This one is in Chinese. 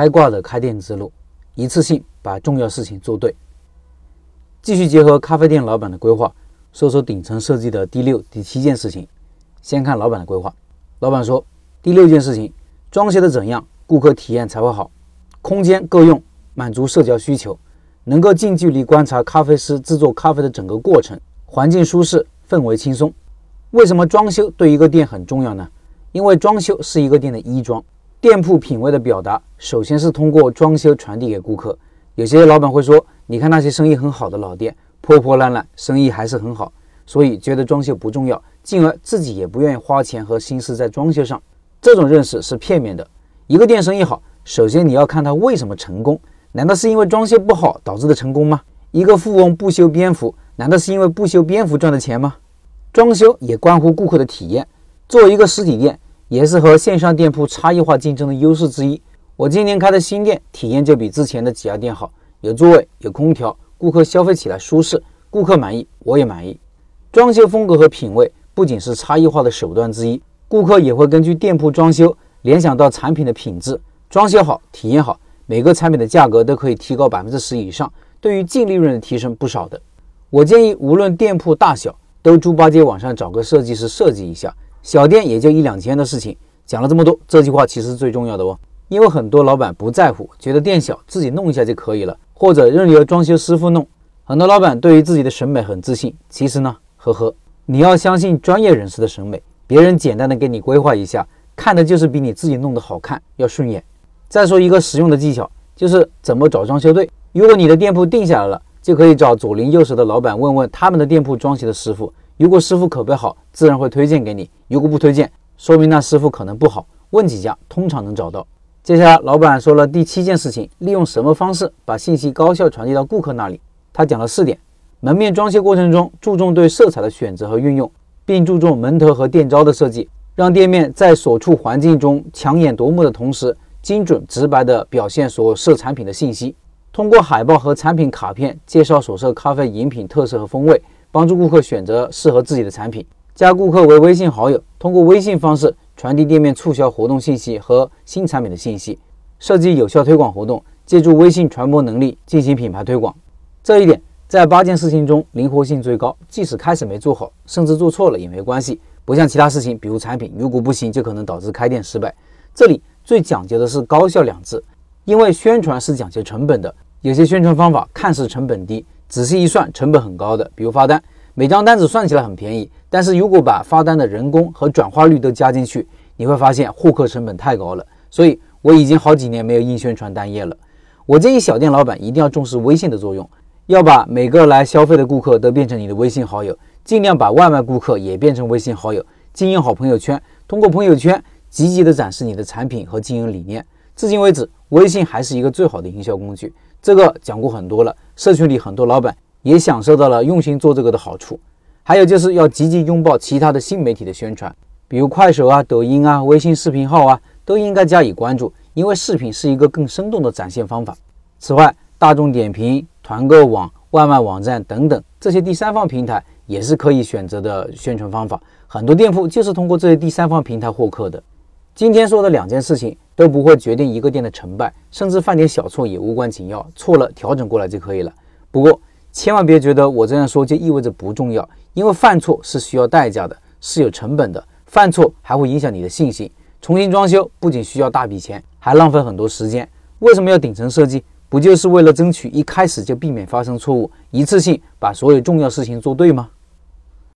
开挂的开店之路，一次性把重要事情做对。继续结合咖啡店老板的规划，说说顶层设计的第六、第七件事情。先看老板的规划，老板说第六件事情，装修的怎样，顾客体验才会好。空间够用，满足社交需求，能够近距离观察咖啡师制作咖啡的整个过程，环境舒适，氛围轻松。为什么装修对一个店很重要呢？因为装修是一个店的衣装。店铺品味的表达，首先是通过装修传递给顾客。有些老板会说：“你看那些生意很好的老店，破破烂烂，生意还是很好，所以觉得装修不重要，进而自己也不愿意花钱和心思在装修上。”这种认识是片面的。一个店生意好，首先你要看它为什么成功？难道是因为装修不好导致的成功吗？一个富翁不修边幅，难道是因为不修边幅赚的钱吗？装修也关乎顾客的体验。作为一个实体店。也是和线上店铺差异化竞争的优势之一。我今年开的新店体验就比之前的几家店好，有座位，有空调，顾客消费起来舒适，顾客满意，我也满意。装修风格和品味不仅是差异化的手段之一，顾客也会根据店铺装修联想到产品的品质。装修好，体验好，每个产品的价格都可以提高百分之十以上，对于净利润的提升不少的。我建议无论店铺大小，都猪八戒网上找个设计师设计一下。小店也就一两千的事情，讲了这么多，这句话其实是最重要的哦。因为很多老板不在乎，觉得店小自己弄一下就可以了，或者任由装修师傅弄。很多老板对于自己的审美很自信，其实呢，呵呵，你要相信专业人士的审美。别人简单的给你规划一下，看的就是比你自己弄得好看要顺眼。再说一个实用的技巧，就是怎么找装修队。如果你的店铺定下来了，就可以找左邻右舍的老板问问他们的店铺装修的师傅。如果师傅口碑好，自然会推荐给你；如果不推荐，说明那师傅可能不好。问几家，通常能找到。接下来，老板说了第七件事情：利用什么方式把信息高效传递到顾客那里？他讲了四点：门面装修过程中注重对色彩的选择和运用，并注重门头和店招的设计，让店面在所处环境中抢眼夺目的同时，精准直白地表现所设产品的信息。通过海报和产品卡片介绍所设咖啡饮品特色和风味。帮助顾客选择适合自己的产品，加顾客为微信好友，通过微信方式传递店面促销活动信息和新产品的信息，设计有效推广活动，借助微信传播能力进行品牌推广。这一点在八件事情中灵活性最高，即使开始没做好，甚至做错了也没关系。不像其他事情，比如产品，如果不行，就可能导致开店失败。这里最讲究的是高效两字，因为宣传是讲究成本的，有些宣传方法看似成本低。仔细一算，成本很高的，比如发单，每张单子算起来很便宜，但是如果把发单的人工和转化率都加进去，你会发现获客成本太高了。所以我已经好几年没有硬宣传单页了。我建议小店老板一定要重视微信的作用，要把每个来消费的顾客都变成你的微信好友，尽量把外卖顾客也变成微信好友，经营好朋友圈，通过朋友圈积极的展示你的产品和经营理念。至今为止，微信还是一个最好的营销工具。这个讲过很多了，社群里很多老板也享受到了用心做这个的好处。还有就是要积极拥抱其他的新媒体的宣传，比如快手啊、抖音啊、微信视频号啊，都应该加以关注，因为视频是一个更生动的展现方法。此外，大众点评、团购网、外卖网站等等这些第三方平台也是可以选择的宣传方法。很多店铺就是通过这些第三方平台获客的。今天说的两件事情都不会决定一个店的成败，甚至犯点小错也无关紧要，错了调整过来就可以了。不过千万别觉得我这样说就意味着不重要，因为犯错是需要代价的，是有成本的，犯错还会影响你的信心。重新装修不仅需要大笔钱，还浪费很多时间。为什么要顶层设计？不就是为了争取一开始就避免发生错误，一次性把所有重要事情做对吗？